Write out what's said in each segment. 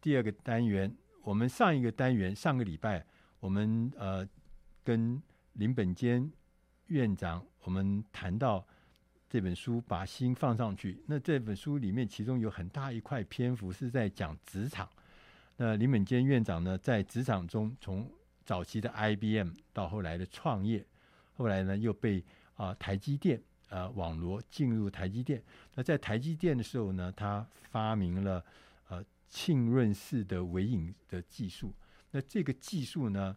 第二个单元，我们上一个单元上个礼拜，我们呃跟林本坚院长我们谈到这本书《把心放上去》。那这本书里面，其中有很大一块篇幅是在讲职场。那林本坚院长呢，在职场中，从早期的 IBM 到后来的创业，后来呢又被啊、台积电啊、网罗进入台积电。那在台积电的时候呢，他发明了。浸润式的微影的技术，那这个技术呢，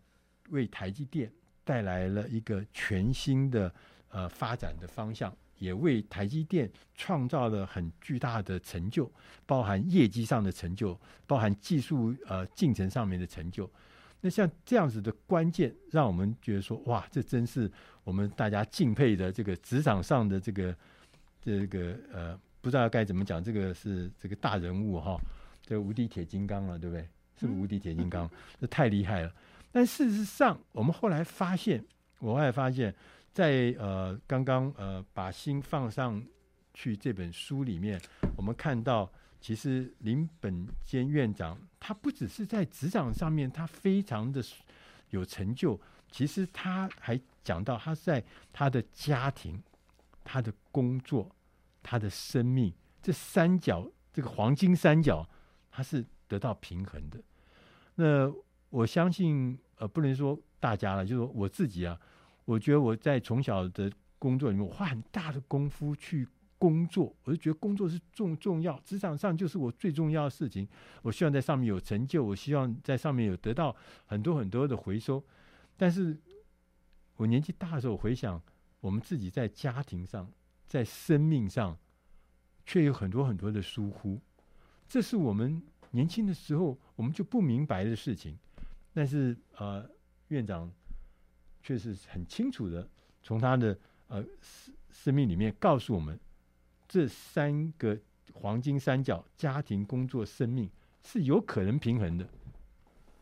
为台积电带来了一个全新的呃发展的方向，也为台积电创造了很巨大的成就，包含业绩上的成就，包含技术呃进程上面的成就。那像这样子的关键，让我们觉得说，哇，这真是我们大家敬佩的这个职场上的这个这个呃，不知道该怎么讲，这个是这个大人物哈。这无敌铁金刚了，对不对？是不是无敌铁金刚？这太厉害了。但事实上，我们后来发现，我后来发现，在呃刚刚呃把心放上去这本书里面，我们看到，其实林本坚院长他不只是在职场上面他非常的有成就，其实他还讲到他在他的家庭、他的工作、他的生命这三角，这个黄金三角。它是得到平衡的。那我相信，呃，不能说大家了，就是我自己啊，我觉得我在从小的工作里面，我花很大的功夫去工作，我就觉得工作是重重要，职场上就是我最重要的事情。我希望在上面有成就，我希望在上面有得到很多很多的回收。但是我年纪大的时候，回想我们自己在家庭上，在生命上，却有很多很多的疏忽。这是我们年轻的时候我们就不明白的事情，但是呃，院长却是很清楚的从他的呃生生命里面告诉我们，这三个黄金三角——家庭、工作、生命是有可能平衡的，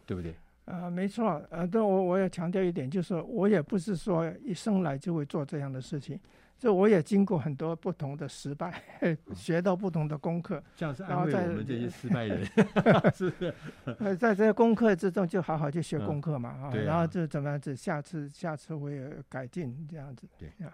对不对？啊、呃，没错。呃，但我我要强调一点，就是我也不是说一生来就会做这样的事情。这我也经过很多不同的失败，学到不同的功课。这样是安慰我们这些失败人，是 不是？呃，在这些功课之中，就好好去学功课嘛，啊、嗯，然后就怎么样子，下次下次我也改进这样子。对啊，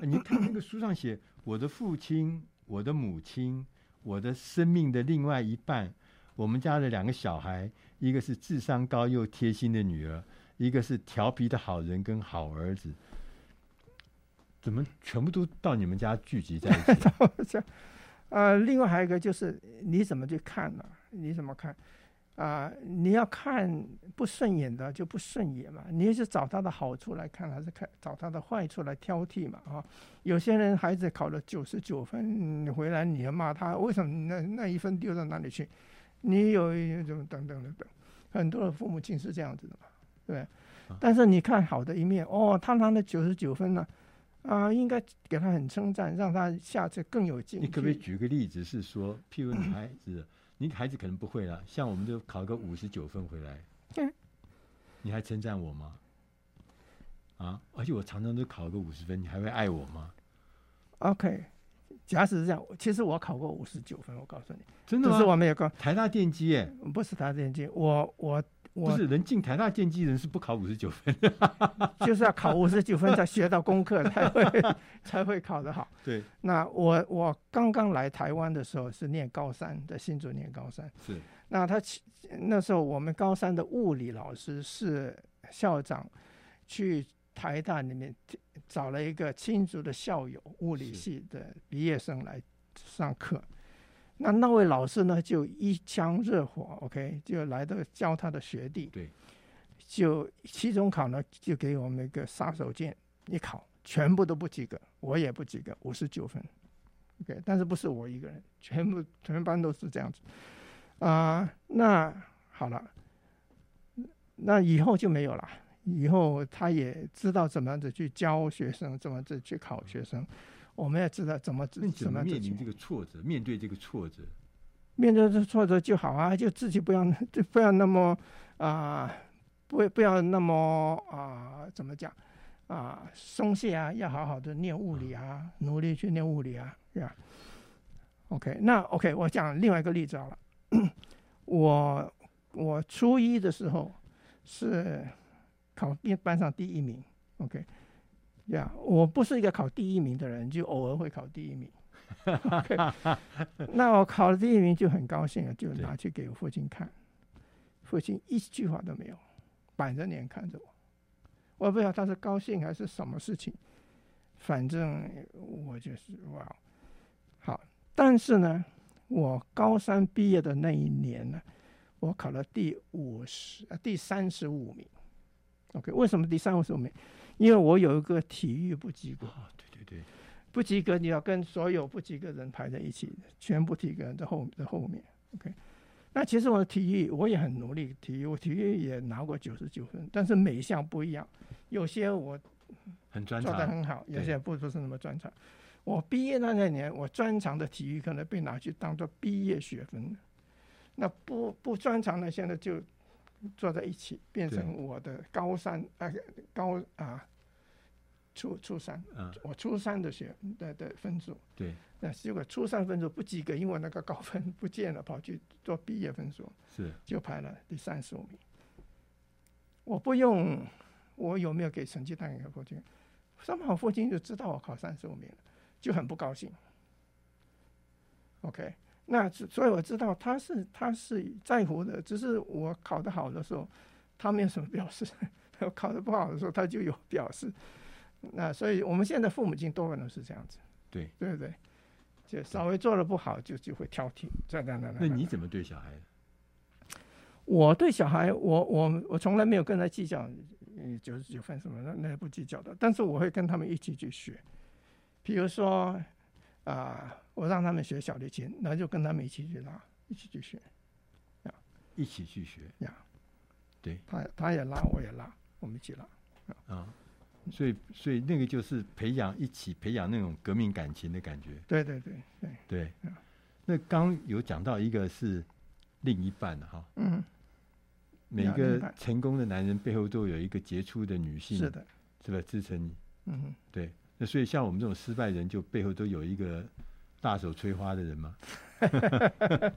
你看那个书上写，我的父亲、我的母亲、我的生命的另外一半，我们家的两个小孩，一个是智商高又贴心的女儿，一个是调皮的好人跟好儿子。怎么全部都到你们家聚集在一起？呃，另外还有一个就是你怎么去看呢、啊？你怎么看？啊、呃，你要看不顺眼的就不顺眼嘛。你是找他的好处来看，还是看找他的坏处来挑剔嘛？啊，有些人孩子考了九十九分，你回来你要骂他，为什么那那一分丢到哪里去？你有一种等等等等，很多的父母亲是这样子的嘛，对。但是你看好的一面，哦，他拿了九十九分呢。啊，应该给他很称赞，让他下次更有劲。你可不可以举个例子，是说，譬如 你孩子，你孩子可能不会了，像我们就考个五十九分回来，嗯，你还称赞我吗？啊，而且我常常都考个五十分，你还会爱我吗？OK，假使是这样，其实我考过五十九分，我告诉你，真的吗？是我没有考台大电机，哎，不是台大电机，我我我不是人进台大电机人是不考五十九分，就是要考五十九分才学到功课才会 才会考得好。对，那我我刚刚来台湾的时候是念高三，在新竹念高三。是，那他那时候我们高三的物理老师是校长去台大里面找了一个新竹的校友，物理系的毕业生来上课。那那位老师呢，就一腔热火，OK，就来到教他的学弟，对，就期中考呢，就给我们一个杀手锏，一考全部都不及格，我也不及格，五十九分，OK，但是不是我一个人，全部全班都是这样子，啊、呃，那好了，那以后就没有了，以后他也知道怎么样子去教学生，怎么子去考学生。嗯我们要知道怎么怎么怎么面临这个挫折，面对这个挫折，面对这挫折就好啊，就自己不要 就不要那么啊、呃，不不要那么啊、呃，怎么讲啊、呃，松懈啊，要好好的念物理啊，努力去念物理啊，对吧？OK，那 OK，我讲另外一个例子好了，我我初一的时候是考班班上第一名，OK。呀，yeah, 我不是一个考第一名的人，就偶尔会考第一名。Okay, 那我考了第一名就很高兴了，就拿去给我父亲看。父亲一句话都没有，板着脸看着我。我不知道他是高兴还是什么事情，反正我就是哇，好。但是呢，我高三毕业的那一年呢，我考了第五十，啊第三十五名。OK，为什么第三十五名？因为我有一个体育不及格，对对对，不及格你要跟所有不及格人排在一起，全部及格人在后在后面。OK，那其实我的体育我也很努力，体育我体育也拿过九十九分，但是每一项不一样，有些我很专长，做得很好，有些不不是那么专长。我毕业那那年，我专长的体育可能被拿去当做毕业学分，那不不专长的现在就。坐在一起，变成我的高三啊，高啊，初初三，嗯、我初三的学的的分数，对，那结果初三分数不及格，因为那个高分不见了，跑去做毕业分数，是，就排了第三十五名。我不用，我有没有给成绩单给父亲？三好父亲就知道我考三十五名了，就很不高兴。OK。那所以我知道他是他是在乎的，只是我考得好的时候，他没有什么表示；我考得不好的时候，他就有表示。那所以我们现在父母亲多半都是这样子，对对不对？就稍微做得不好，就就会挑剔。这样那样。那你怎么对小孩？我对小孩，我我我从来没有跟他计较，嗯，九十九分什么的，那也不计较的。但是我会跟他们一起去学，比如说。啊，我让他们学小提琴，那就跟他们一起去拉，一起去学，呀，一起去学呀，对，他他也拉，我也拉，我们一起拉，啊，所以所以那个就是培养一起培养那种革命感情的感觉，对对对对对，那刚有讲到一个是另一半哈，嗯，每个成功的男人背后都有一个杰出的女性，是的，是吧？支撑你，嗯，对。那所以像我们这种失败人，就背后都有一个大手催花的人吗？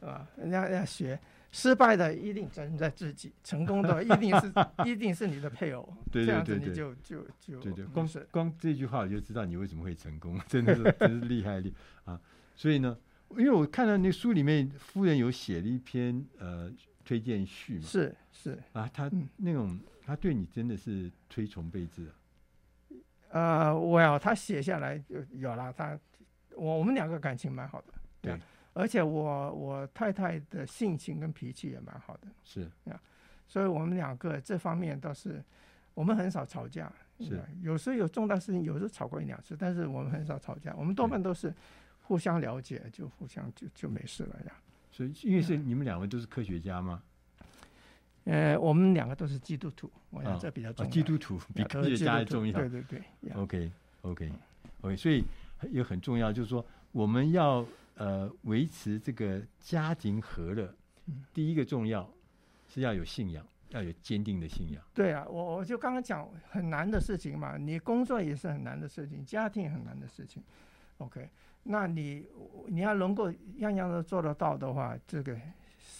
啊，人家要学失败的一定责任在自己，成功的一定是 一定是你的配偶。对对对对，这样子你就就就对对，光光这句话我就知道你为什么会成功，真的是真是厉害厉啊！所以呢，因为我看到那书里面夫人有写了一篇呃推荐序嘛，是是啊，他那种他对你真的是推崇备至啊。呃，我要他写下来就有了。他，我我们两个感情蛮好的，对，而且我我太太的性情跟脾气也蛮好的，是啊，所以我们两个这方面倒是我们很少吵架，是，有时候有重大事情，有时候吵过一两次，但是我们很少吵架，我们多半都是互相了解，就互相就就没事了呀。所以，因为是你们两位都是科学家吗？呃，我们两个都是基督徒，我想这比较重要。基督徒比科学家还重要。对对对。OK，OK，OK，所以也很重要，就是说我们要呃维持这个家庭和乐，第一个重要是要有信仰，要有坚定的信仰。对啊，我我就刚刚讲很难的事情嘛，你工作也是很难的事情，家庭也很难的事情。OK，那你你要能够样样都做得到的话，这个。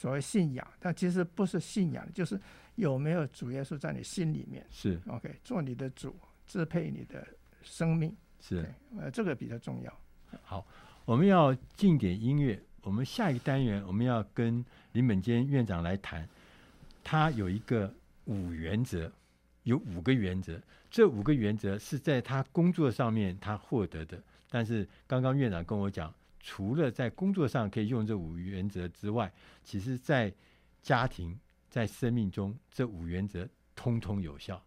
所谓信仰，但其实不是信仰，就是有没有主耶稣在你心里面。是 OK，做你的主，支配你的生命。是，呃，这个比较重要。好，我们要进点音乐。我们下一个单元，我们要跟林本坚院长来谈，他有一个五原则，有五个原则。这五个原则是在他工作上面他获得的。但是刚刚院长跟我讲，除了在工作上可以用这五原则之外，其实在家庭、在生命中，这五原则通通有效。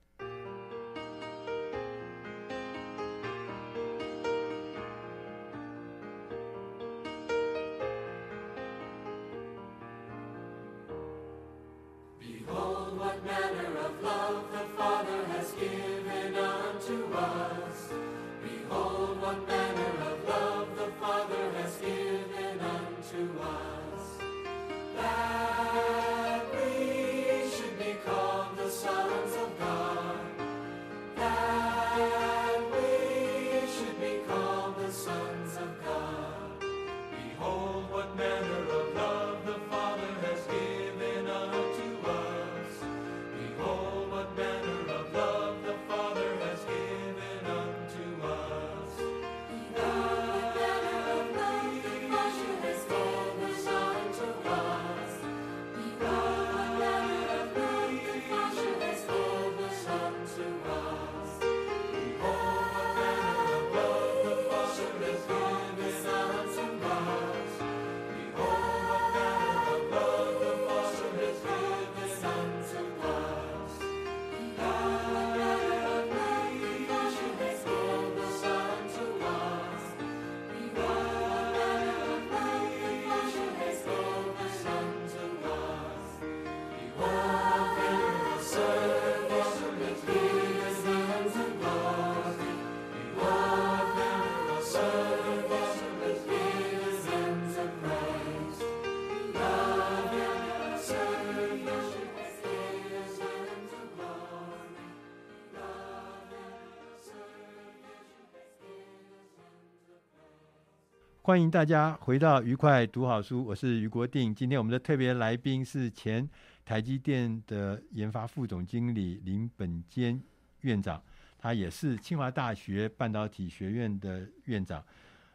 欢迎大家回到愉快读好书，我是余国定。今天我们的特别来宾是前台积电的研发副总经理林本坚院长，他也是清华大学半导体学院的院长。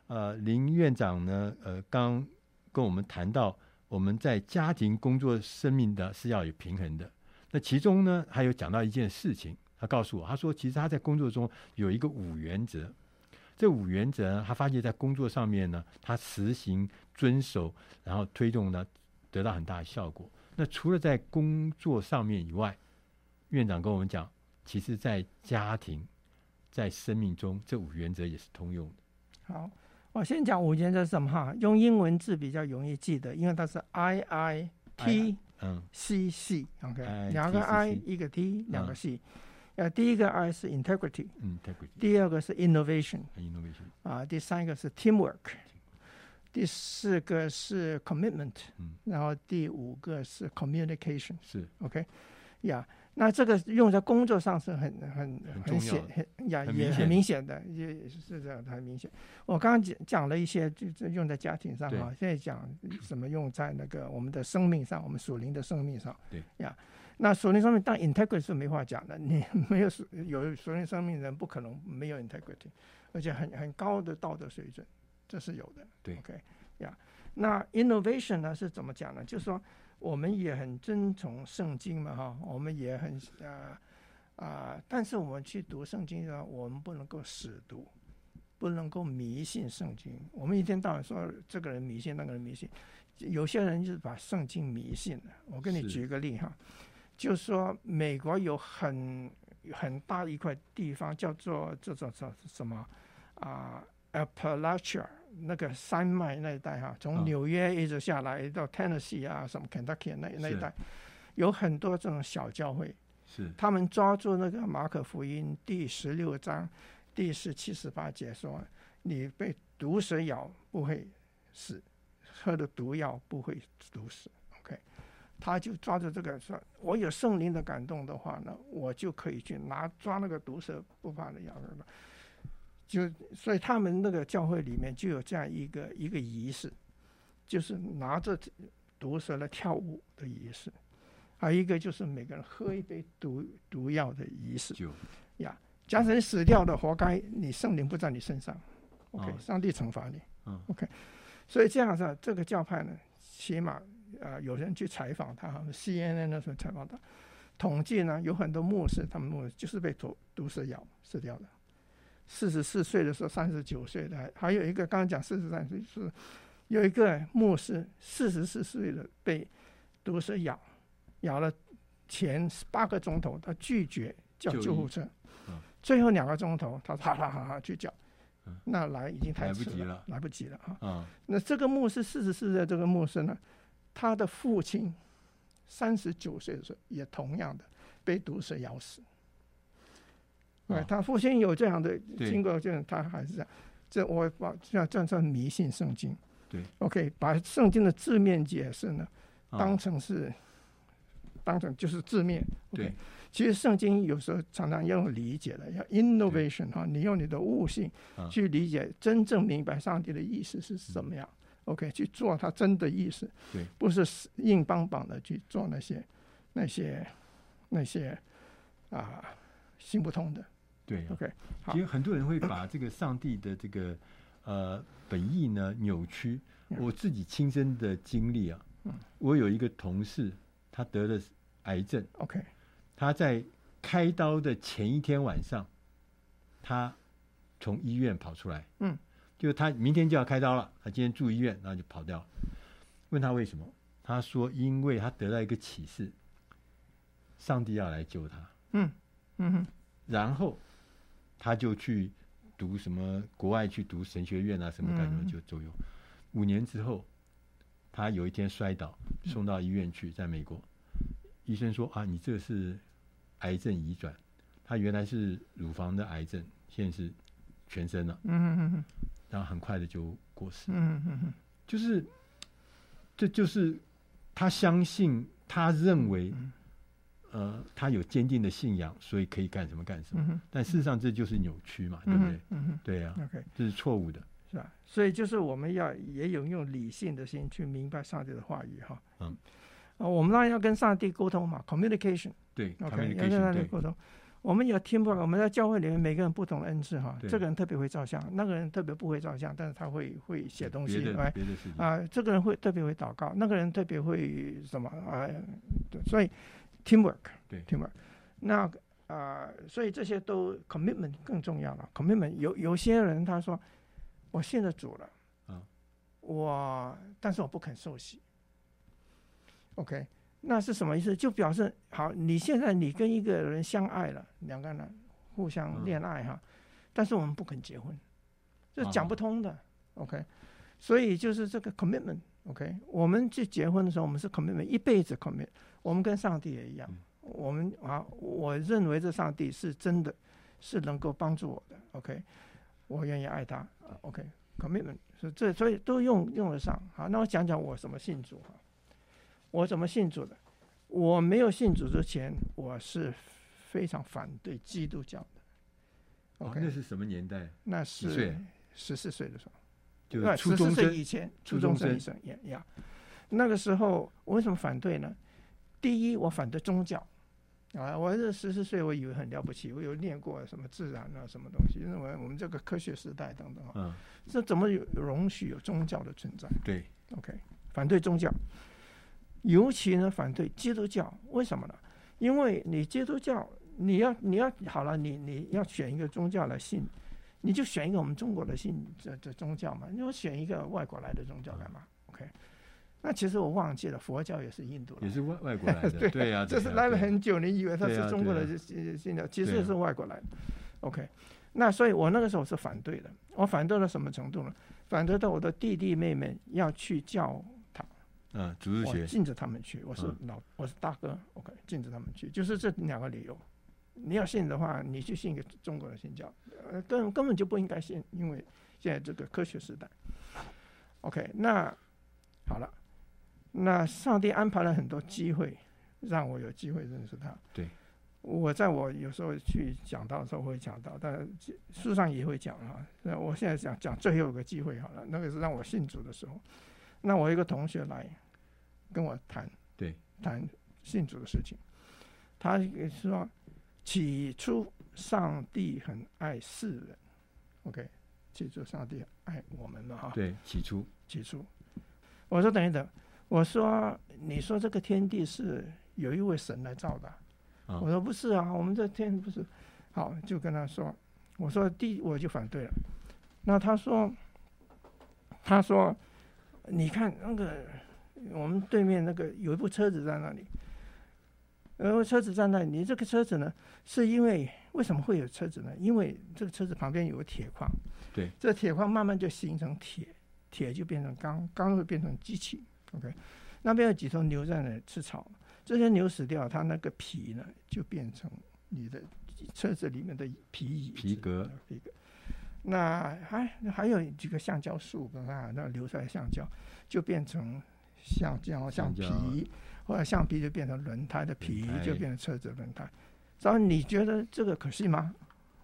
呃，林院长呢，呃，刚跟我们谈到我们在家庭、工作、生命的是要有平衡的。那其中呢，还有讲到一件事情，他告诉我，他说其实他在工作中有一个五原则。这五原则，他发现在工作上面呢，他实行遵守，然后推动呢，得到很大的效果。那除了在工作上面以外，院长跟我们讲，其实在家庭、在生命中，这五原则也是通用的。好，我先讲五原则是什么哈？用英文字比较容易记得，因为它是 I I T 嗯 C C，OK，两个 I 一个 T 两个 C。呃，第一个 I 是 integrity，integrity，第二个是 innovation，innovation，啊，第三个是 teamwork，第四个是 commitment，嗯，然后第五个是 communication，是。OK，呀，那这个用在工作上是很很很显很呀也很明显的，也是这样很明显。我刚刚讲讲了一些，就用在家庭上啊，现在讲什么用在那个我们的生命上，我们属灵的生命上，对。呀。那属灵生命当 integrity 是没话讲的，你 没有属有属灵生命人不可能没有 integrity，而且很很高的道德水准，这是有的。对，OK，呀、yeah，那 innovation 呢是怎么讲呢？就是说我们也很遵从圣经嘛，哈，我们也很啊啊，但是我们去读圣经的时候，我们不能够死读，不能够迷信圣经。我们一天到晚说这个人迷信，那个人迷信，有些人就是把圣经迷信了。我给你举个例哈。就是说，美国有很很大一块地方叫做叫做叫什么啊，Appalachia 那个山脉那一带哈，从纽约一直下来到 Tennessee 啊，什么 Kentucky 那那一带，有很多这种小教会。是。他们抓住那个马可福音第十六章第十七十八节说：“你被毒蛇咬不会死，喝的毒药不会毒死。”他就抓着这个说：“我有圣灵的感动的话呢，我就可以去拿抓那个毒蛇不怕的药。”就所以他们那个教会里面就有这样一个一个仪式，就是拿着毒蛇来跳舞的仪式，还有一个就是每个人喝一杯毒毒药的仪式。就呀，假使你死掉的，活该，你圣灵不在你身上，OK，、哦、上帝惩罚你、嗯、，OK。所以这样子，这个教派呢，起码啊、呃，有人去采访他，CNN 那时候采访他，统计呢，有很多牧师，他们牧师就是被毒毒蛇咬死掉的。四十四岁的时候，三十九岁的，还有一个刚刚讲四十三岁是有一个牧师，四十四岁的被毒蛇咬，咬了前八个钟头，他拒绝叫救护车，嗯、最后两个钟头，他哈哈哈哈去叫。那来已经太迟了，了，来不及了啊！嗯、那这个牧师四十四岁的这个牧师呢，他的父亲三十九岁的时候也同样的被毒蛇咬死。对、哦，他父亲有这样的经过，就他还是这样。这我把这样这样迷信圣经。对，OK，把圣经的字面解释呢，哦、当成是当成就是字面。对。其实圣经有时候常常要用理解的，要 innovation 哈，你用你的悟性去理解，真正明白上帝的意思是什么样。OK，去做他真的意思，对，不是硬邦邦的去做那些那些那些啊行不通的。对，OK，其实很多人会把这个上帝的这个呃本意呢扭曲。我自己亲身的经历啊，我有一个同事，他得了癌症。OK。他在开刀的前一天晚上，他从医院跑出来，嗯，就他明天就要开刀了，他今天住医院，然后就跑掉了。问他为什么？他说因为他得到一个启示，上帝要来救他。嗯嗯哼，然后他就去读什么国外去读神学院啊，什么干什么就都有。五年之后，他有一天摔倒，送到医院去，在美国，医生说啊，你这是。癌症移转，他原来是乳房的癌症，现在是全身了。嗯嗯嗯，然后很快的就过世。嗯嗯嗯，就是，这就是他相信，他认为，呃，他有坚定的信仰，所以可以干什么干什么。但事实上这就是扭曲嘛，对不对？嗯嗯，对呀。OK，这是错误的，是吧？所以就是我们要也有用理性的心去明白上帝的话语哈。嗯。啊，我们当然要跟上帝沟通嘛，communication。对，OK，要跟上帝沟通。我们有听不？我们在教会里面，每个人不同的恩赐哈。这个人特别会照相，那个人特别不会照相，但是他会会写东西，对吧？啊，这个人会特别会祷告，那个人特别会什么啊？对，所以 teamwork，对，teamwork。那啊，所以这些都 commitment 更重要了。commitment 有有些人他说，我信了主了，啊，我但是我不肯受洗。OK，那是什么意思？就表示好，你现在你跟一个人相爱了，两个人互相恋爱哈，但是我们不肯结婚，这讲不通的。OK，所以就是这个 commitment。OK，我们去结婚的时候，我们是 commitment，一辈子 commit。我们跟上帝也一样，我们啊，我认为这上帝是真的，是能够帮助我的。OK，我愿意爱他。OK，commitment，所以这所以都用用得上。好，那我讲讲我什么信主哈。我怎么信主的？我没有信主之前，我是非常反对基督教的。OK，那是什么年代？那是十四岁的时候，就初中生以前，初中生以上也呀。那个时候，我为什么反对呢？第一，我反对宗教啊！我这十四岁，我以为很了不起，我有念过什么自然啊，什么东西，认为我们这个科学时代等等啊。嗯。这怎么有容许有宗教的存在？对。OK，反对宗教。尤其呢，反对基督教，为什么呢？因为你基督教，你要你要好了，你你要选一个宗教来信，你就选一个我们中国的信这这宗教嘛。你要选一个外国来的宗教干嘛？OK？那其实我忘记了，佛教也是印度的，也是外外国来的，对对呀，这是来了很久，你以为他是中国的信信教，其实是外国来的。OK？那所以我那个时候是反对的，我反对到什么程度呢？反对到我的弟弟妹妹要去教。嗯，主日学禁止他们去。我是老，嗯、我是大哥，OK，禁止他们去，就是这两个理由。你要信的话，你去信一个中国的信教，呃，根根本就不应该信，因为现在这个科学时代。OK，那好了，那上帝安排了很多机会，让我有机会认识他。对，我在我有时候去讲到的时候会讲到，但书上也会讲啊。那我现在讲讲最后一个机会好了，那个是让我信主的时候。那我一个同学来，跟我谈，对，谈信主的事情。他说，起初上帝很爱世人，OK，起初上帝爱我们嘛，哈，对，起初，起初。我说等一等，我说你说这个天地是有一位神来造的，啊，我说不是啊，我们这天不是，好，就跟他说，我说第我就反对了，那他说，他说，你看那个我们对面那个有一部车子在那里。然后车子在那里，你这个车子呢，是因为为什么会有车子呢？因为这个车子旁边有个铁矿，对，这铁矿慢慢就形成铁，铁就变成钢，钢会变成机器。OK，那边有几头牛在那吃草，这些牛死掉，它那个皮呢就变成你的车子里面的皮椅、皮革、皮革。那还还有几个橡胶树，啊，那留下来橡胶就变成橡胶、橡皮。或者橡皮就变成轮胎的皮，就变成车子轮胎。然后你觉得这个可信吗？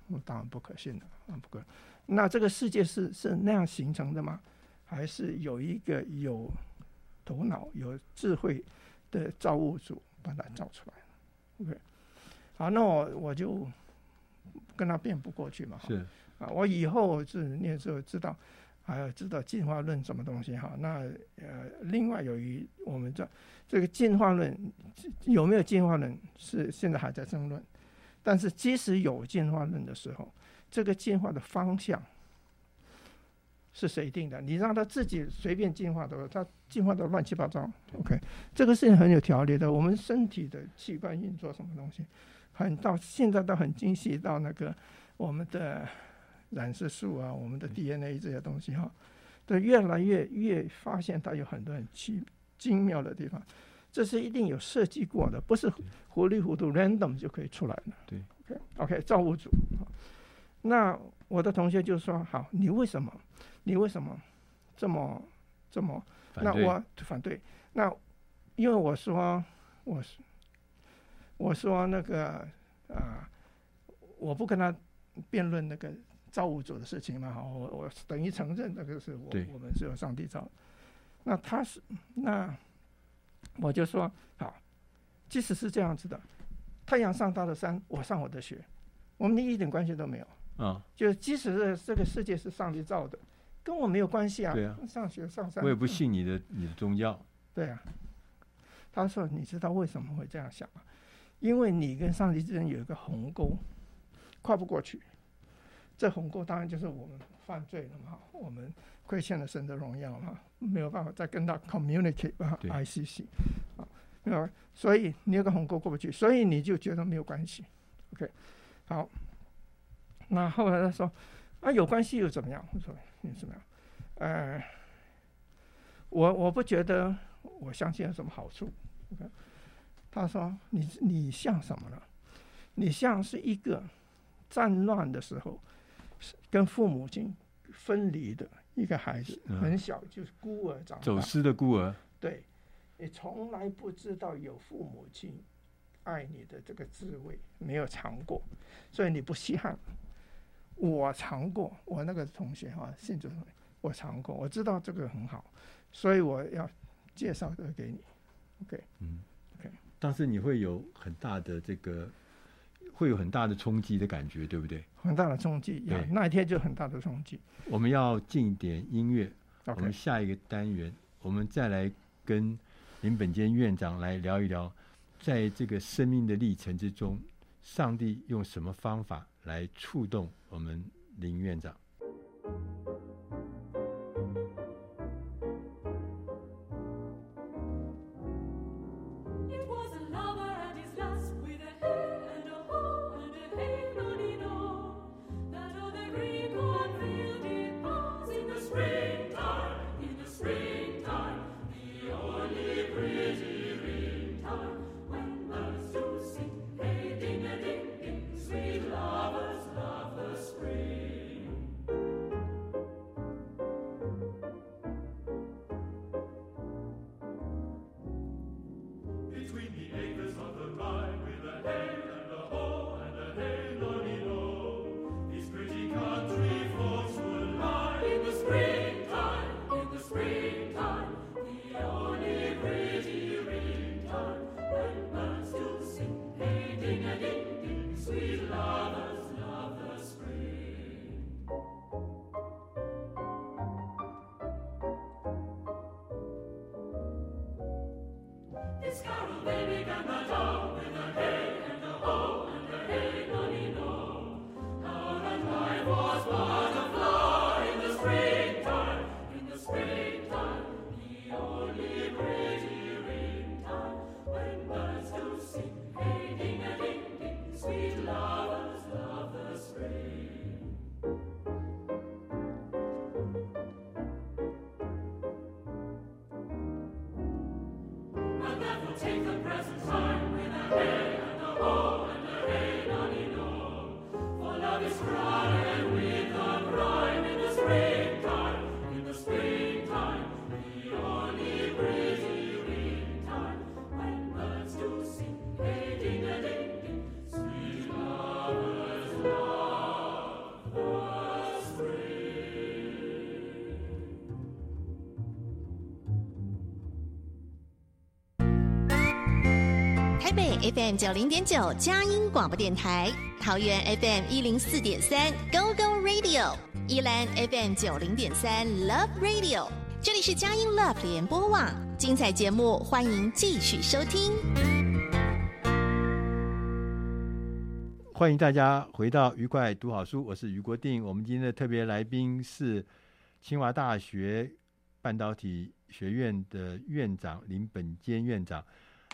我当然不可信了，啊不可。那这个世界是是那样形成的吗？还是有一个有头脑、有智慧的造物主把它造出来？OK，好，那我我就跟他辩不过去嘛。是啊，我以后是念书知道。还要知道进化论什么东西哈？那呃，另外有一我们这这个进化论有没有进化论是现在还在争论，但是即使有进化论的时候，这个进化的方向是谁定的？你让他自己随便进化的，他进化的乱七八糟。OK，这个事情很有条理的。我们身体的器官运作什么东西，很到现在都很精细到那个我们的。染色素啊，我们的 DNA 这些东西哈，都越来越越发现它有很多很奇精妙的地方，这是一定有设计过的，不是糊里糊涂 random 就可以出来的。对，OK OK，造物主。那我的同学就说：“好，你为什么？你为什么这么这么？那我反对。那因为我说我是我说那个啊、呃，我不跟他辩论那个。”造物主的事情嘛，好，我我等于承认那个是我我们是有上帝造。那他是那我就说好，即使是这样子的，太阳上他的山，我上我的学，我们一点关系都没有啊。就是即使是这个世界是上帝造的，跟我没有关系啊。对啊，上学上山。我也不信你的你的宗教。对啊，他说你知道为什么会这样想吗？因为你跟上帝之间有一个鸿沟，跨不过去。这鸿沟当然就是我们犯罪了嘛，我们亏欠了神的荣耀嘛，没有办法再跟他 communicate 啊，ICC 啊，没有，所以你有个鸿沟过不去，所以你就觉得没有关系，OK，好，那后来他说啊，有关系又怎么样？我说你怎么样？呃，我我不觉得我相信有什么好处，OK，他说你你像什么呢？你像是一个战乱的时候。跟父母亲分离的一个孩子，很小就是孤儿长大，走失的孤儿。对，你从来不知道有父母亲爱你的这个滋味，没有尝过，所以你不稀罕。我尝过，我那个同学哈，信主同学，我尝过，我知道这个很好，所以我要介绍这个给你。OK，嗯，OK，但是你会有很大的这个。会有很大的冲击的感觉，对不对？很大的冲击，对，那一天就很大的冲击。我们要进一点音乐.我们下一个单元，我们再来跟林本坚院长来聊一聊，在这个生命的历程之中，上帝用什么方法来触动我们林院长。FM 九零点九佳音广播电台，桃园 FM 一零四点三 Go Go Radio，宜兰 FM 九零点三 Love Radio，这里是佳音 Love 联播网，精彩节目欢迎继续收听。欢迎大家回到愉快读好书，我是余国定。我们今天的特别来宾是清华大学半导体学院的院长林本坚院长。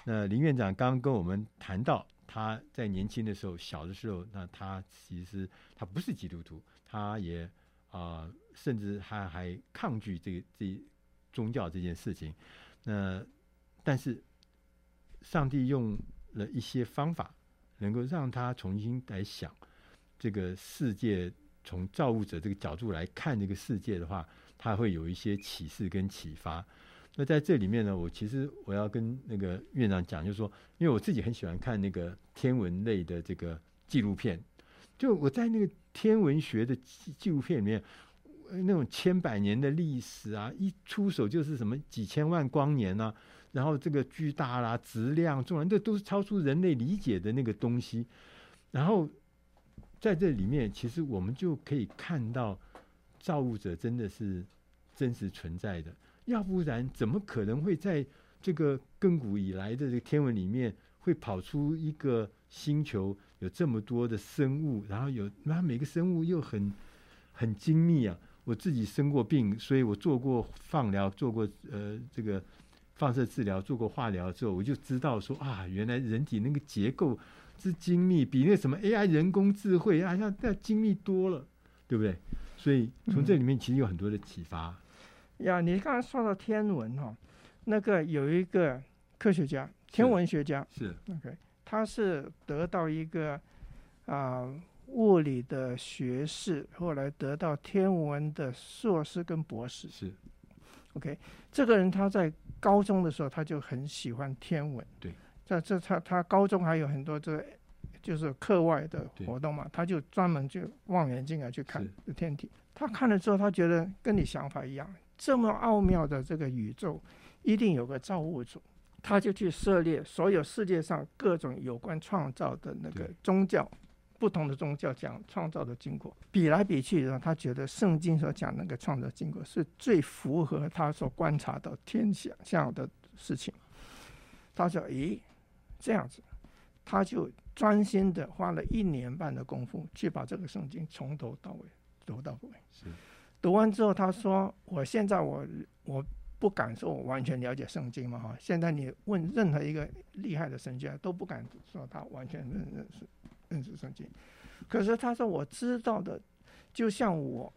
那林院长刚跟我们谈到，他在年轻的时候，小的时候，那他其实他不是基督徒，他也啊、甚至他还抗拒这个这宗教这件事情。那但是上帝用了一些方法，能够让他重新来想这个世界，从造物者这个角度来看这个世界的话，他会有一些启示跟启发。那在这里面呢，我其实我要跟那个院长讲，就是说，因为我自己很喜欢看那个天文类的这个纪录片，就我在那个天文学的纪纪录片里面，那种千百年的历史啊，一出手就是什么几千万光年啊，然后这个巨大啦、质量、重量，这都是超出人类理解的那个东西。然后在这里面，其实我们就可以看到造物者真的是真实存在的。要不然，怎么可能会在这个亘古以来的这个天文里面，会跑出一个星球，有这么多的生物，然后有，那每个生物又很很精密啊！我自己生过病，所以我做过放疗，做过呃这个放射治疗，做过化疗之后，我就知道说啊，原来人体那个结构之精密，比那什么 AI 人工智慧啊，要要精密多了，对不对？所以从这里面其实有很多的启发。呀，你刚才说到天文哈，那个有一个科学家，天文学家是，是 OK，他是得到一个啊、呃、物理的学士，后来得到天文的硕士跟博士是 OK。这个人他在高中的时候他就很喜欢天文，对，在这他他高中还有很多这个就是课外的活动嘛，他就专门就望远镜啊去看天体。他看了之后，他觉得跟你想法一样。这么奥妙的这个宇宙，一定有个造物主，他就去涉猎所有世界上各种有关创造的那个宗教，不同的宗教讲创造的经过，比来比去，让他觉得圣经所讲那个创造经过是最符合他所观察到天象象的事情。他说：“咦，这样子，他就专心的花了一年半的功夫去把这个圣经从头到尾读到尾。”是。读完之后，他说：“我现在我我不敢说我完全了解圣经嘛哈。现在你问任何一个厉害的神学家都不敢说他完全认认识认识圣经。可是他说我知道的，就像我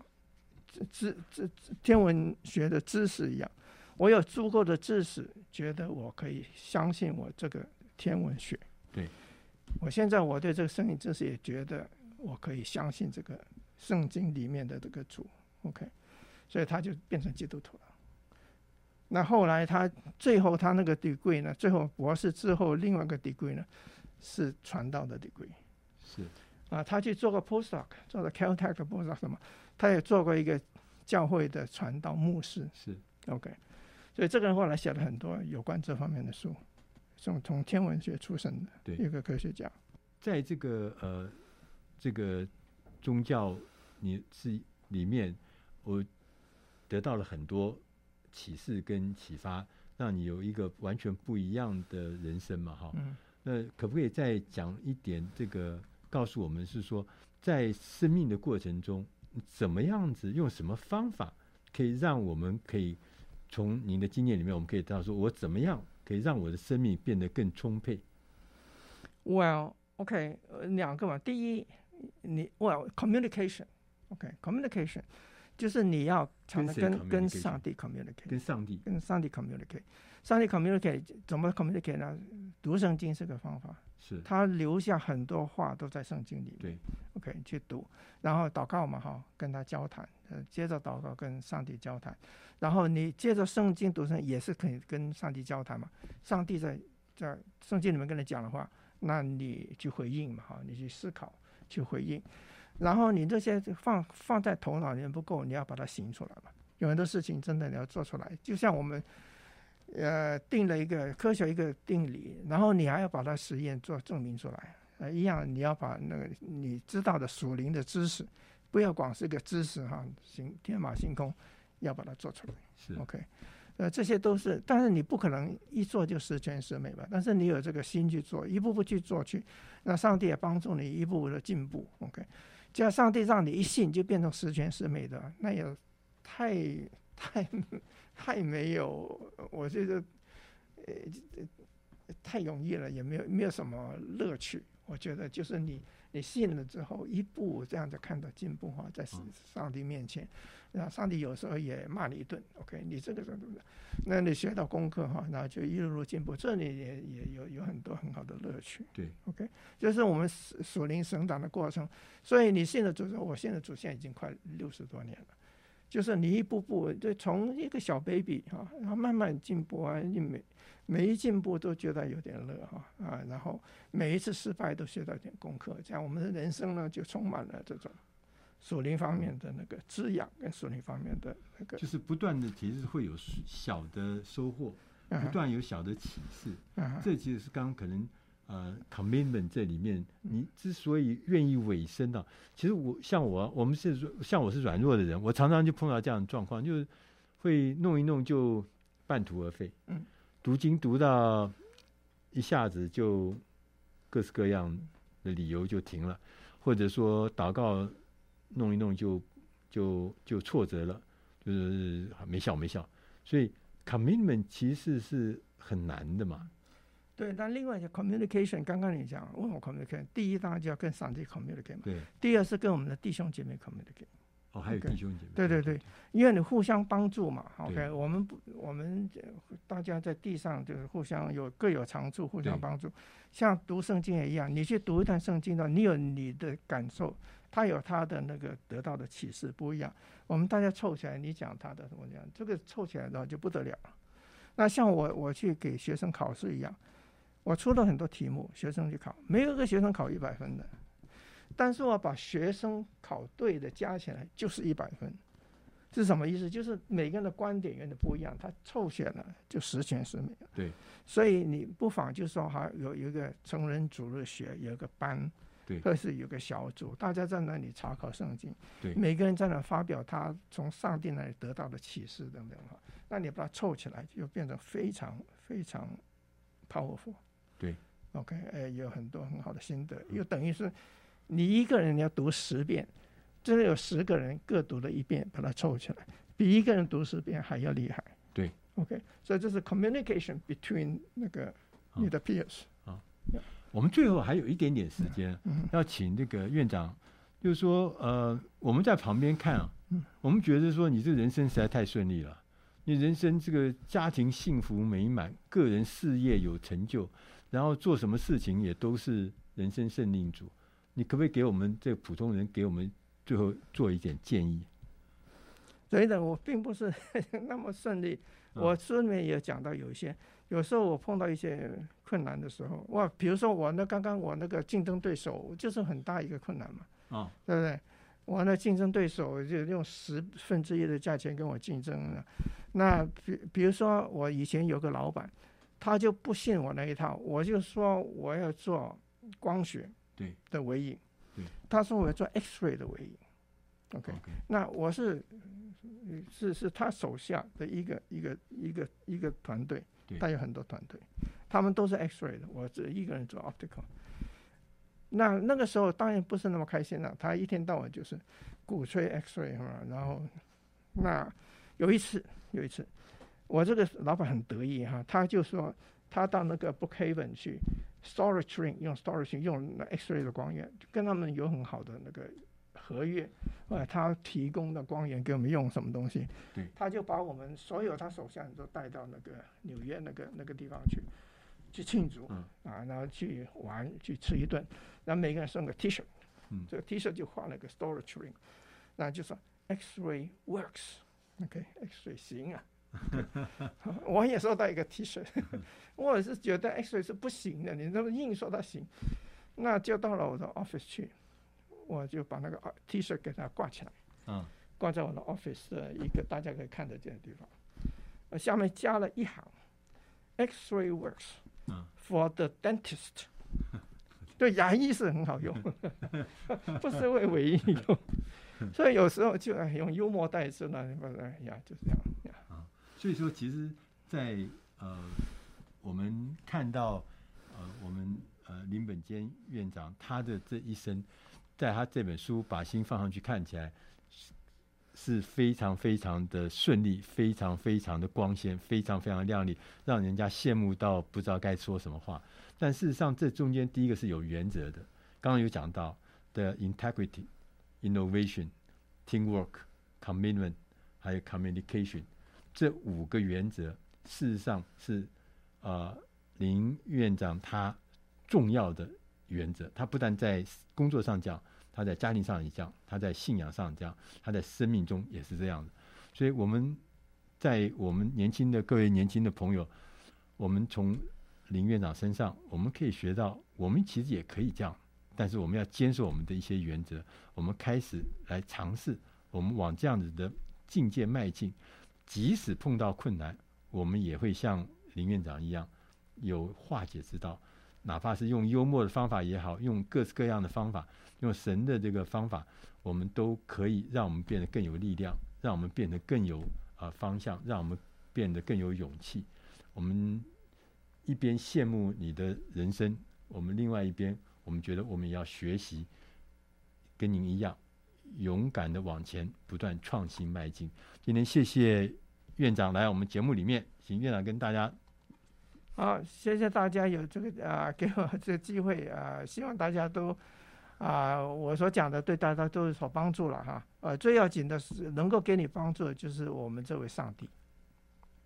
知知天文学的知识一样，我有足够的知识，觉得我可以相信我这个天文学。对，我现在我对这个圣经知识也觉得我可以相信这个圣经里面的这个主。” OK，所以他就变成基督徒了。那后来他最后他那个 degree 呢，最后博士之后另外一个 degree 呢，是传道的 degree。是啊，他去做个 postdoc，做了 Caltech postdoc 什么，他也做过一个教会的传道牧师。是 OK，所以这个人后来写了很多有关这方面的书，从从天文学出身的一个科学家。在这个呃这个宗教你是里面。我得到了很多启示跟启发，让你有一个完全不一样的人生嘛，哈。嗯。那可不可以再讲一点这个，告诉我们是说，在生命的过程中，怎么样子用什么方法可以让我们可以从您的经验里面，我们可以知道说，我怎么样可以让我的生命变得更充沛？Well，OK，、两个嘛。第一，你 Well，communication，OK，communication、okay, 就是你要常常跟跟上帝 communicate，跟上帝。跟上帝 communicate。上帝 communicate 怎么 communicate 呢？读圣经是个方法，是。他留下很多话都在圣经里面。对，OK，去读，然后祷告嘛，哈，跟他交谈，呃，接着祷告跟上帝交谈，然后你接着圣经读圣也是可以跟上帝交谈嘛。上帝在在圣经里面跟你讲的话，那你去回应嘛，哈，你去思考去回应，然后你这些放放在头脑里面不够，你要把它行出来嘛。有很多事情真的你要做出来，就像我们。呃，定了一个科学一个定理，然后你还要把它实验做证明出来，呃，一样你要把那个你知道的属灵的知识，不要光是个知识哈，行天马行空，要把它做出来。是 OK，呃，这些都是，但是你不可能一做就十全十美吧？但是你有这个心去做，一步步去做去，那上帝也帮助你一步步的进步。OK，只要上帝让你一信就变成十全十美的，那也太太。太没有，我觉得，呃，太容易了，也没有没有什么乐趣。我觉得就是你你信了之后，一步这样子看到进步哈，在上帝面前，然后上帝有时候也骂你一顿，OK，你这个什么，那你学到功课哈，然后就一路路进步，这里也也有有很多很好的乐趣。对，OK，就是我们属灵成长的过程。所以你现在主之后，我现在主现在已经快六十多年了。就是你一步步，就从一个小 baby 哈，然后慢慢进步啊，你每每一进步都觉得有点乐哈啊，然后每一次失败都学到一点功课，这样我们的人生呢就充满了这种属灵方面的那个滋养跟属灵方面的那个，就是不断的其实会有小的收获，不断有小的启示，啊、这其实是刚刚可能。呃，commitment 这里面，你之所以愿意委身到，其实我像我，我们是像我是软弱的人，我常常就碰到这样的状况，就是会弄一弄就半途而废。嗯，读经读到一下子就各式各样的理由就停了，或者说祷告弄一弄就就就挫折了，就是没效没效。所以 commitment 其实是很难的嘛。对，但另外一个 communication，刚刚你讲问我 communication，第一当然就要跟上帝 communicate 嘛。对。第二是跟我们的弟兄姐妹 communicate。哦，还有弟兄姐妹。对对对，因为你互相帮助嘛。OK，我们不，我们大家在地上就是互相有各有长处，互相帮助。像读圣经也一样，你去读一段圣经呢，你有你的感受，他有他的那个得到的启示不一样。我们大家凑起来，你讲他的怎么讲，这个凑起来的话就不得了了。那像我我去给学生考试一样。我出了很多题目，学生去考，没有一个学生考一百分的。但是我把学生考对的加起来就是一百分，是什么意思？就是每个人的观点有点不一样，他凑选了就十全十美了。对，所以你不妨就说哈，有有一个成人主日学，有一个班，对，或是有个小组，大家在那里查考圣经，对，每个人在那发表他从上帝那里得到的启示等等。哈，那你把它凑起来，就变成非常非常 powerful。对，OK，哎，有很多很好的心得，又等于是你一个人要读十遍，真的有十个人各读了一遍，把它凑起来，比一个人读十遍还要厉害。对，OK，所以这是 communication between 那个你的 peers。啊，我们最后还有一点点时间，嗯，要请这个院长，就是说，呃，我们在旁边看啊，我们觉得说你这人生实在太顺利了，你人生这个家庭幸福美满，个人事业有成就。然后做什么事情也都是人生胜利组，你可不可以给我们这个普通人，给我们最后做一点建议？对的，我并不是 那么顺利。我书里面也讲到，有一些有时候我碰到一些困难的时候，哇，比如说我那刚刚我那个竞争对手就是很大一个困难嘛，啊，对不对？我那竞争对手就用十分之一的价钱跟我竞争了。那比比如说我以前有个老板。他就不信我那一套，我就说我要做光学对的微影，对，他说我要做 X-ray 的微影，OK，, okay. 那我是是是他手下的一个一个一个一个团队，他有很多团队，他们都是 X-ray 的，我只一个人做 optical。那那个时候当然不是那么开心了，他一天到晚就是鼓吹 X-ray 哈，然后那有一次有一次，我这个老板很得意哈，他就说他到那个 Bookhaven 去 storage ring 用 storage 用 X-ray 的光源，跟他们有很好的那个合约，呃，他提供的光源给我们用什么东西，对，他就把我们所有他手下人都带到那个纽约那个那个地方去。去庆祝，啊，然后去玩，去吃一顿，然后每个人送个 T 恤，嗯，这个 T 恤就画了个 storage ring，那就说 X-ray works，OK，X-ray 行啊，我也收到一个 T 恤，我是觉得 X-ray 是不行的，你这么硬说它行，那就到了我的 office 去，我就把那个 T 恤给它挂起来，嗯，挂在我的 office 的一个大家可以看得见的地方，呃下面加了一行 X-ray works。For the dentist，对牙医是很好用，不是为唯一用，所以有时候就用幽默代之呢，哎呀，就这样。啊，所以说，其实在，在呃，我们看到呃，我们呃林本坚院长他的这一生，在他这本书把心放上去看起来。是非常非常的顺利，非常非常的光鲜，非常非常亮丽，让人家羡慕到不知道该说什么话。但事实上，这中间第一个是有原则的，刚刚有讲到的 integrity、innovation、teamwork、commitment，还有 communication 这五个原则，事实上是呃林院长他重要的原则。他不但在工作上讲。他在家庭上也这样，他在信仰上这样，他在生命中也是这样的。所以我们在我们年轻的各位年轻的朋友，我们从林院长身上，我们可以学到，我们其实也可以这样，但是我们要坚守我们的一些原则，我们开始来尝试，我们往这样子的境界迈进。即使碰到困难，我们也会像林院长一样有化解之道，哪怕是用幽默的方法也好，用各式各样的方法。用神的这个方法，我们都可以让我们变得更有力量，让我们变得更有啊、方向，让我们变得更有勇气。我们一边羡慕你的人生，我们另外一边，我们觉得我们也要学习，跟您一样，勇敢的往前，不断创新迈进。今天谢谢院长来我们节目里面，请院长跟大家。好，谢谢大家有这个啊，给我这个机会啊，希望大家都。啊，我所讲的对大家都有所帮助了哈。呃，最要紧的是能够给你帮助的就是我们这位上帝。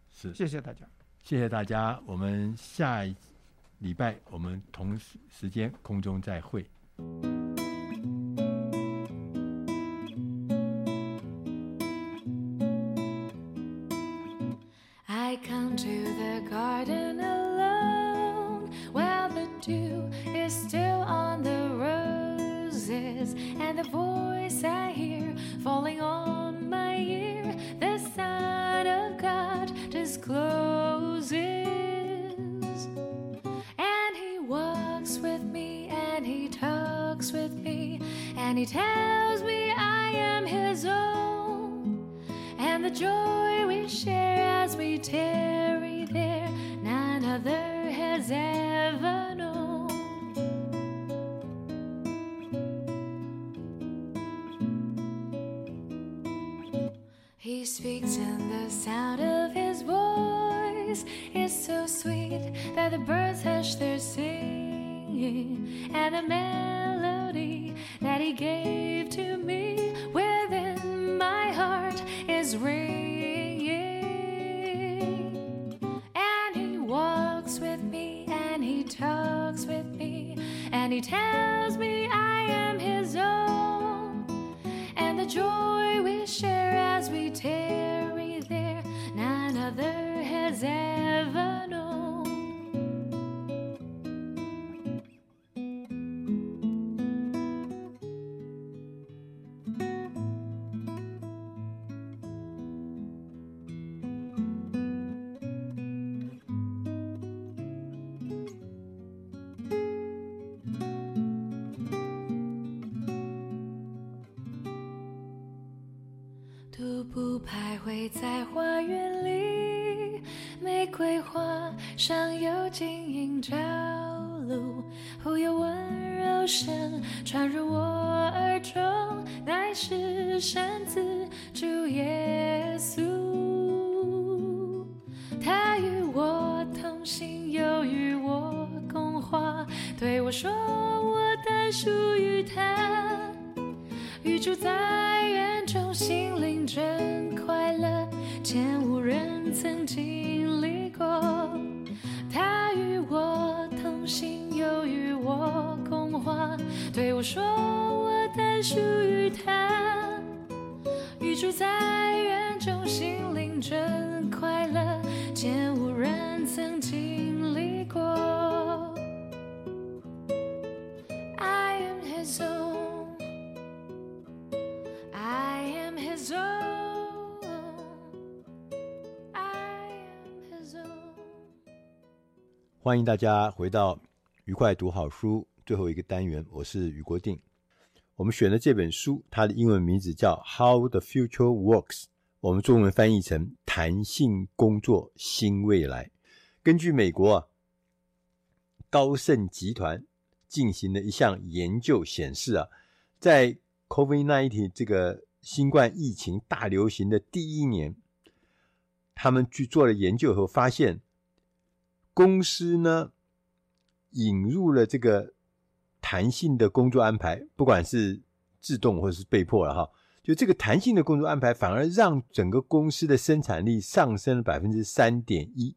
是，谢谢大家，谢谢大家。我们下一礼拜我们同时时间空中再会。is so sweet that the birds hush their singing, and the melody that he gave to me within my heart is ringing. And he walks with me, and he talks with me, and he tells me I am his own, and the joy. ever. 说：“我单属于他。”宇宙在欢迎大家回到愉快读好书最后一个单元，我是余国定。我们选的这本书，它的英文名字叫《How the Future Works》，我们中文翻译成《弹性工作新未来》。根据美国啊高盛集团进行的一项研究显示啊，在 COVID-19 这个新冠疫情大流行的第一年，他们去做了研究后发现，公司呢引入了这个。弹性的工作安排，不管是自动或者是被迫了哈，就这个弹性的工作安排，反而让整个公司的生产力上升了百分之三点一。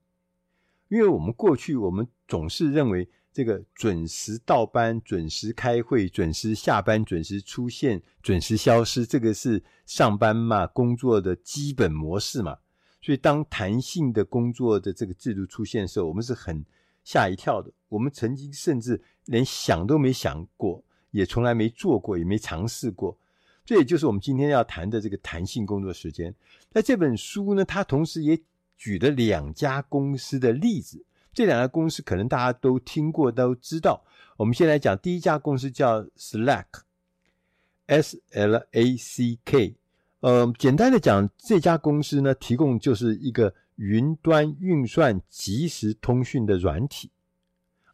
因为我们过去我们总是认为这个准时到班、准时开会、准时下班、准时出现、准时消失，这个是上班嘛工作的基本模式嘛。所以当弹性的工作的这个制度出现的时候，我们是很吓一跳的。我们曾经甚至连想都没想过，也从来没做过，也没尝试过。这也就是我们今天要谈的这个弹性工作时间。那这本书呢，它同时也举了两家公司的例子。这两家公司可能大家都听过，都知道。我们先来讲第一家公司叫 Slack，S L A C K。呃，简单的讲，这家公司呢，提供就是一个云端运算即时通讯的软体。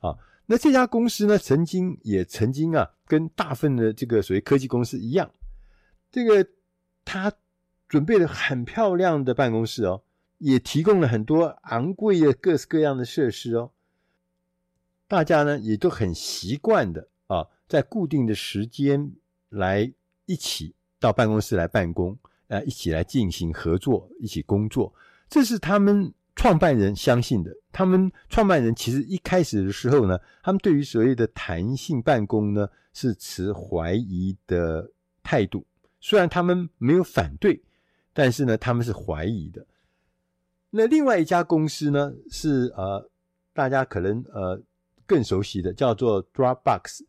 啊，那这家公司呢，曾经也曾经啊，跟大部分的这个所谓科技公司一样，这个他准备了很漂亮的办公室哦，也提供了很多昂贵的各式各样的设施哦。大家呢也都很习惯的啊，在固定的时间来一起到办公室来办公，啊，一起来进行合作，一起工作，这是他们。创办人相信的，他们创办人其实一开始的时候呢，他们对于所谓的弹性办公呢是持怀疑的态度。虽然他们没有反对，但是呢，他们是怀疑的。那另外一家公司呢，是呃大家可能呃更熟悉的，叫做 Dropbox。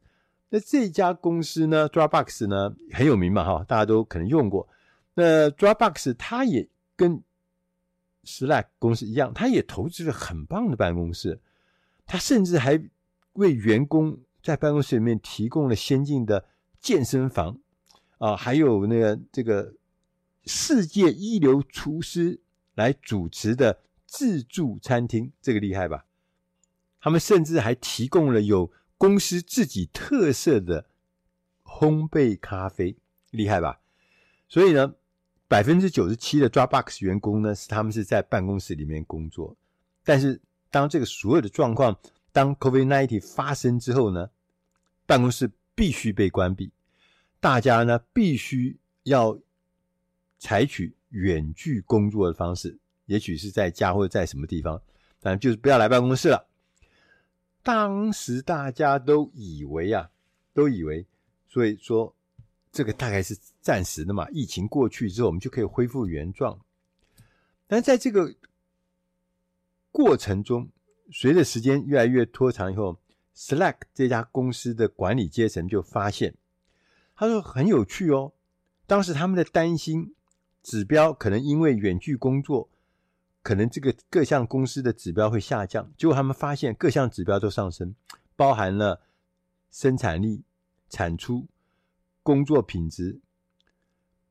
那这家公司呢，Dropbox 呢很有名嘛，哈，大家都可能用过。那 Dropbox 它也跟 Slack 公司一样，他也投资了很棒的办公室，他甚至还为员工在办公室里面提供了先进的健身房啊，还有那个这个世界一流厨师来主持的自助餐厅，这个厉害吧？他们甚至还提供了有公司自己特色的烘焙咖啡，厉害吧？所以呢，百分之九十七的 Dropbox 员工呢，是他们是在办公室里面工作。但是，当这个所有的状况，当 COVID-19 发生之后呢，办公室必须被关闭，大家呢必须要采取远距工作的方式，也许是在家或者在什么地方，反正就是不要来办公室了。当时大家都以为啊，都以为，所以说。这个大概是暂时的嘛，疫情过去之后，我们就可以恢复原状。但在这个过程中，随着时间越来越拖长以后，Slack 这家公司的管理阶层就发现，他说很有趣哦。当时他们的担心指标可能因为远距工作，可能这个各项公司的指标会下降。结果他们发现各项指标都上升，包含了生产力、产出。工作品质，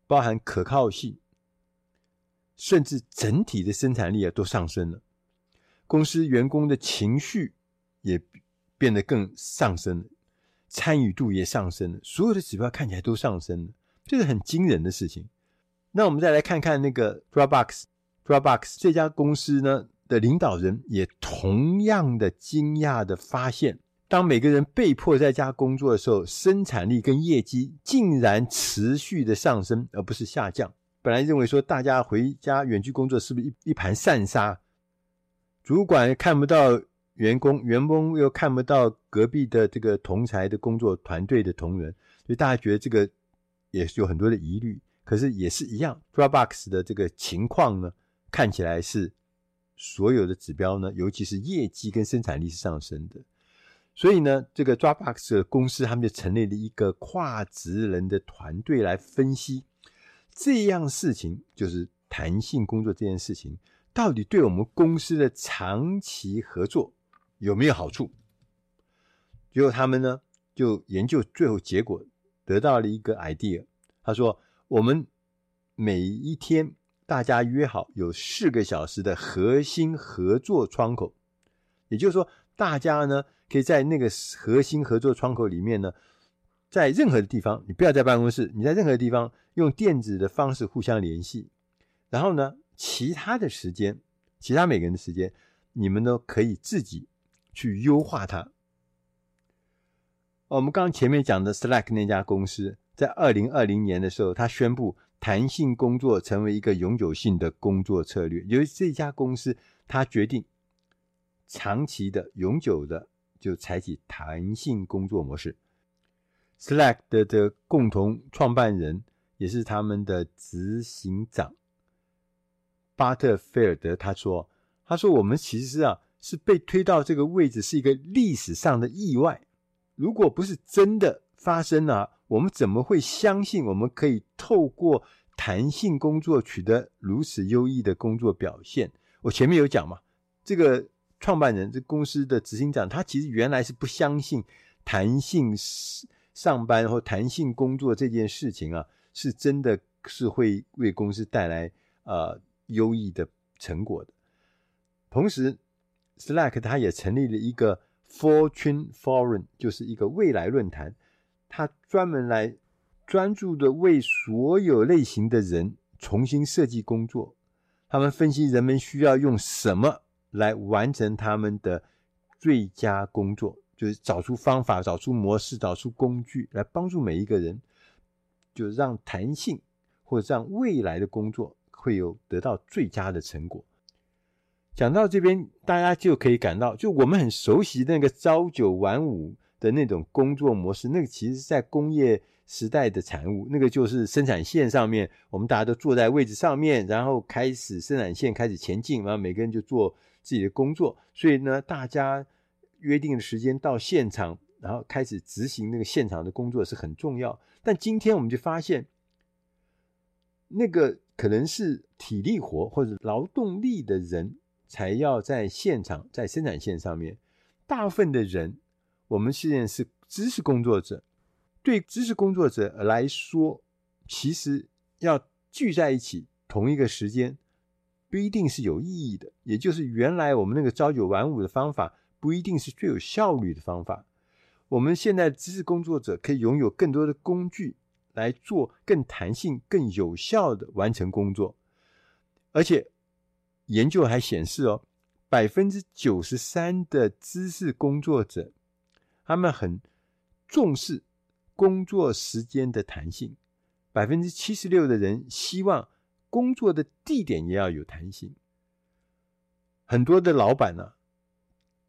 包含可靠性，甚至整体的生产力啊都上升了。公司员工的情绪也变得更上升了。参与度也上升了，所有的指标看起来都上升了，这是很惊人的事情。那我们再来看看那个 Dropbox Dropbox，Dropbox 这家公司呢的领导人也同样的惊讶的发现，当每个人被迫在家工作的时候，生产力跟业绩竟然持续的上升，而不是下降。本来认为说大家回家远距工作是不是一一盘散沙？主管看不到员工，员工又看不到隔壁的这个同侪的工作团队的同仁，所以大家觉得这个也是有很多的疑虑。可是也是一样，Dropbox 的这个情况呢，看起来是所有的指标呢，尤其是业绩跟生产力是上升的。所以呢，这个 Dropbox 的公司他们就成立了一个跨职人的团队来分析。这样事情就是弹性工作这件事情，到底对我们公司的长期合作有没有好处？结果他们呢就研究，最后结果得到了一个 idea。他说：“我们每一天大家约好有四个小时的核心合作窗口，也就是说，大家呢可以在那个核心合作窗口里面呢。”在任何的地方，你不要在办公室，你在任何地方用电子的方式互相联系。然后呢，其他的时间，其他每个人的时间，你们都可以自己去优化它。我们刚刚前面讲的 Slack 那家公司，在二零二零年的时候，他宣布弹性工作成为一个永久性的工作策略。由于这家公司，他决定长期的、永久的就采取弹性工作模式。Slack 的的共同创办人也是他们的执行长巴特菲尔德，他说：“他说我们其实啊是被推到这个位置是一个历史上的意外。如果不是真的发生了啊，我们怎么会相信我们可以透过弹性工作取得如此优异的工作表现？我前面有讲嘛，这个创办人这公司的执行长，他其实原来是不相信弹性。”上班或弹性工作这件事情啊，是真的是会为公司带来呃优异的成果的。同时，Slack 它也成立了一个 Fortune Forum，就是一个未来论坛，他专门来专注的为所有类型的人重新设计工作。他们分析人们需要用什么来完成他们的最佳工作。就是找出方法，找出模式，找出工具来帮助每一个人，就让弹性或者让未来的工作会有得到最佳的成果。讲到这边，大家就可以感到，就我们很熟悉那个朝九晚五的那种工作模式，那个其实是在工业时代的产物。那个就是生产线上面，我们大家都坐在位置上面，然后开始生产线开始前进，然后每个人就做自己的工作。所以呢，大家。约定的时间到现场，然后开始执行那个现场的工作是很重要。但今天我们就发现，那个可能是体力活或者劳动力的人才要在现场，在生产线上面。大部分的人，我们现在是知识工作者，对知识工作者来说，其实要聚在一起同一个时间，不一定是有意义的。也就是原来我们那个朝九晚五的方法。不一定是最有效率的方法。我们现在知识工作者可以拥有更多的工具来做更弹性、更有效的完成工作。而且研究还显示哦，百分之九十三的知识工作者，他们很重视工作时间的弹性。百分之七十六的人希望工作的地点也要有弹性。很多的老板呢、啊。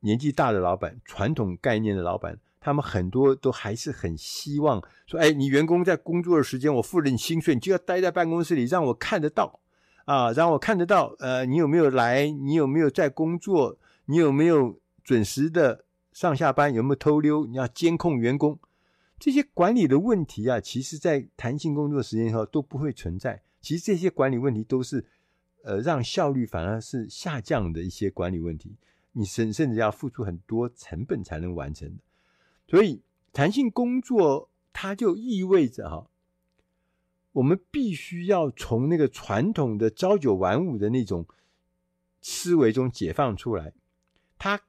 年纪大的老板，传统概念的老板，他们很多都还是很希望说：“哎，你员工在工作的时间，我付了你薪水，你就要待在办公室里，让我看得到啊，让我看得到。呃，你有没有来？你有没有在工作？你有没有准时的上下班？有没有偷溜？你要监控员工。这些管理的问题啊，其实在弹性工作时间以后都不会存在。其实这些管理问题都是呃，让效率反而是下降的一些管理问题。”你甚甚至要付出很多成本才能完成的，所以弹性工作它就意味着哈，我们必须要从那个传统的朝九晚五的那种思维中解放出来。它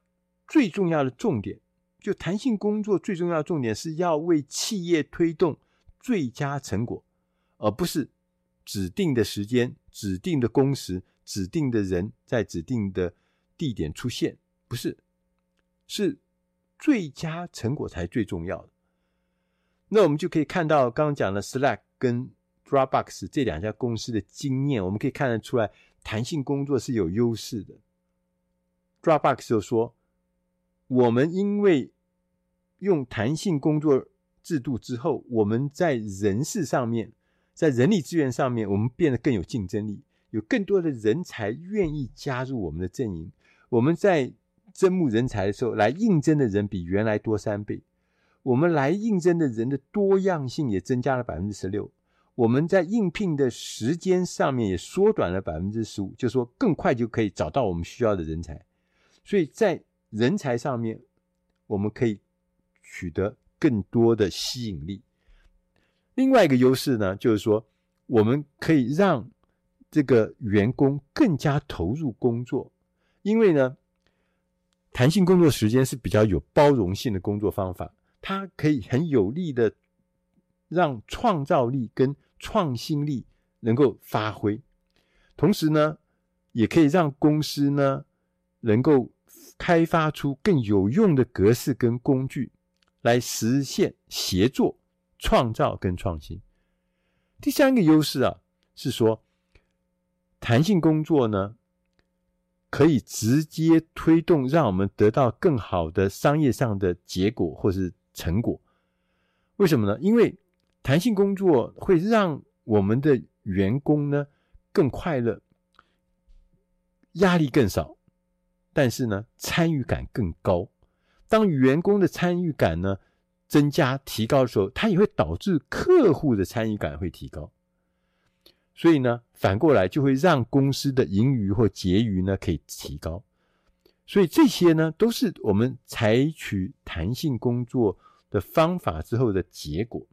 最重要的重点就弹性工作最重要的重点是要为企业推动最佳成果，而不是指定的时间、指定的工时、指定的人在指定的地点出现，不是，是最佳成果才最重要的。那我们就可以看到刚刚讲的 Slack 跟 Dropbox 这两家公司的经验，我们可以看得出来，弹性工作是有优势的。Dropbox 就说，我们因为用弹性工作制度之后，我们在人事上面，在人力资源上面，我们变得更有竞争力，有更多的人才愿意加入我们的阵营。我们在征募人才的时候，来应征的人比原来多三倍。我们来应征的人的多样性也增加了百分之十六，我们在应聘的时间上面也缩短了百分之十五，就说更快就可以找到我们需要的人才，所以在人才上面我们可以取得更多的吸引力。另外一个优势呢，就是说我们可以让这个员工更加投入工作，因为呢，弹性工作时间是比较有包容性的工作方法。它可以很有力的让创造力跟创新力能够发挥，同时呢，也可以让公司呢能够开发出更有用的格式跟工具来实现协作、创造跟创新。第三个优势啊，是说弹性工作呢可以直接推动，让我们得到更好的商业上的结果，或是。成果，为什么呢？因为弹性工作会让我们的员工呢更快乐，压力更少，但是呢参与感更高。当员工的参与感呢增加提高的时候，它也会导致客户的参与感会提高。所以呢，反过来就会让公司的盈余或结余呢可以提高。所以这些呢都是我们采取弹性工作的方法之后的结果。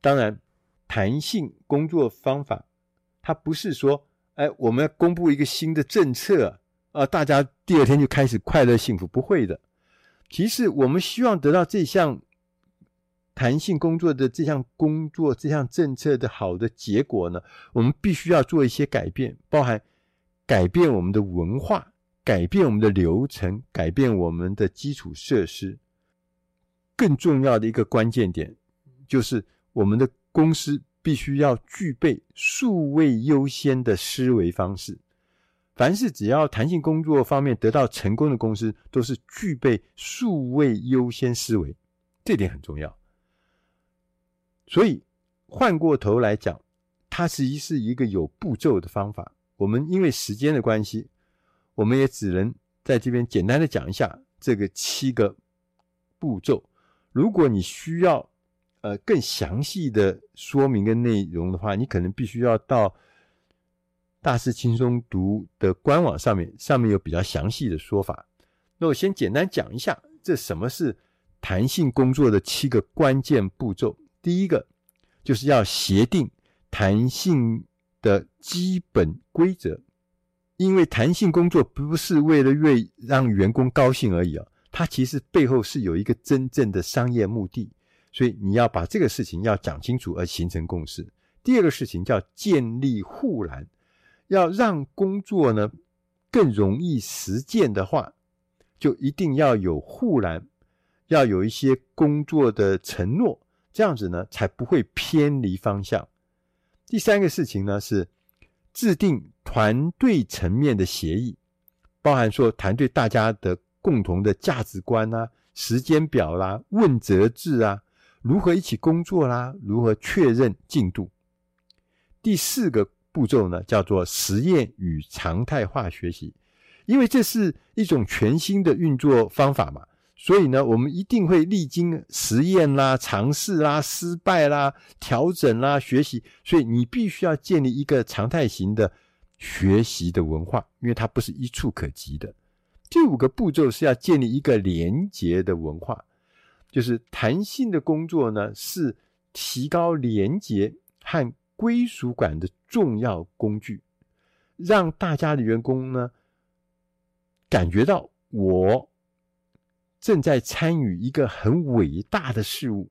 当然，弹性工作方法，它不是说，哎，我们要公布一个新的政策啊，大家第二天就开始快乐幸福，不会的。其实，我们希望得到这项弹性工作的这项工作、这项政策的好的结果呢，我们必须要做一些改变，包含改变我们的文化、改变我们的流程、改变我们的基础设施。更重要的一个关键点，就是我们的公司必须要具备数位优先的思维方式。凡是只要弹性工作方面得到成功的公司，都是具备数位优先思维，这点很重要。所以换过头来讲，它实际是一个有步骤的方法。我们因为时间的关系，我们也只能在这边简单的讲一下这个七个步骤。如果你需要呃更详细的说明跟内容的话，你可能必须要到大师轻松读的官网上面，上面有比较详细的说法。那我先简单讲一下，这什么是弹性工作的七个关键步骤。第一个就是要协定弹性的基本规则，因为弹性工作不是为了为让员工高兴而已啊。它其实背后是有一个真正的商业目的，所以你要把这个事情要讲清楚而形成共识。第二个事情叫建立护栏，要让工作呢更容易实践的话，就一定要有护栏，要有一些工作的承诺，这样子呢才不会偏离方向。第三个事情呢是制定团队层面的协议，包含说团队大家的。共同的价值观啊，时间表啦、问责制啊，如何一起工作啦、如何确认进度。第四个步骤呢，叫做实验与常态化学习，因为这是一种全新的运作方法嘛，所以呢，我们一定会历经实验啦、尝试啦、失败啦、调整啦、学习，所以你必须要建立一个常态型的学习的文化，因为它不是一触可及的。第五个步骤是要建立一个连结的文化，就是弹性的工作呢，是提高连结和归属感的重要工具，让大家的员工呢感觉到我正在参与一个很伟大的事物，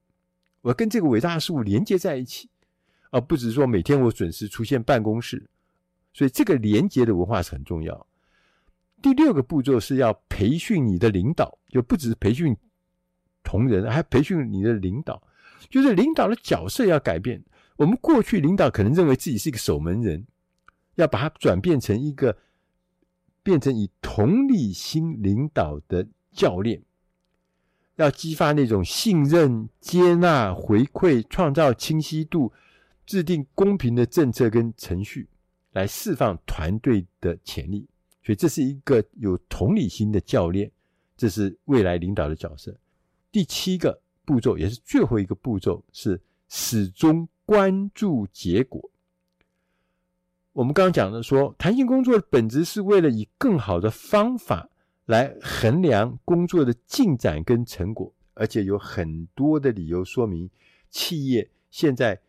我跟这个伟大的事物连接在一起，而不只是说每天我准时出现办公室。所以这个连接的文化是很重要。第六个步骤是要培训你的领导，就不只是培训同仁，还培训你的领导，就是领导的角色要改变。我们过去领导可能认为自己是一个守门人，要把它转变成一个变成以同理心领导的教练。要激发那种信任、接纳、回馈，创造清晰度，制定公平的政策跟程序，来释放团队的潜力。所以，这是一个有同理心的教练，这是未来领导的角色。第七个步骤，也是最后一个步骤，是始终关注结果。我们刚刚讲的说，弹性工作的本质是为了以更好的方法。来衡量工作的进展跟成果，而且有很多的理由说明，企业现在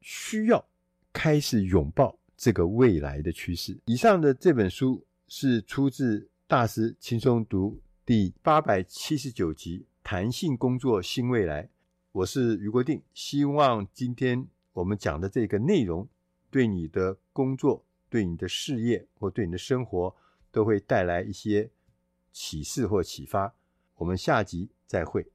需要开始拥抱这个未来的趋势。以上的这本书是出自大师轻松读第八百七十九集《弹性工作新未来》。我是余国定，希望今天我们讲的这个内容，对你的工作、对你的事业或对你的生活，都会带来一些启示或启发，我们下集再会。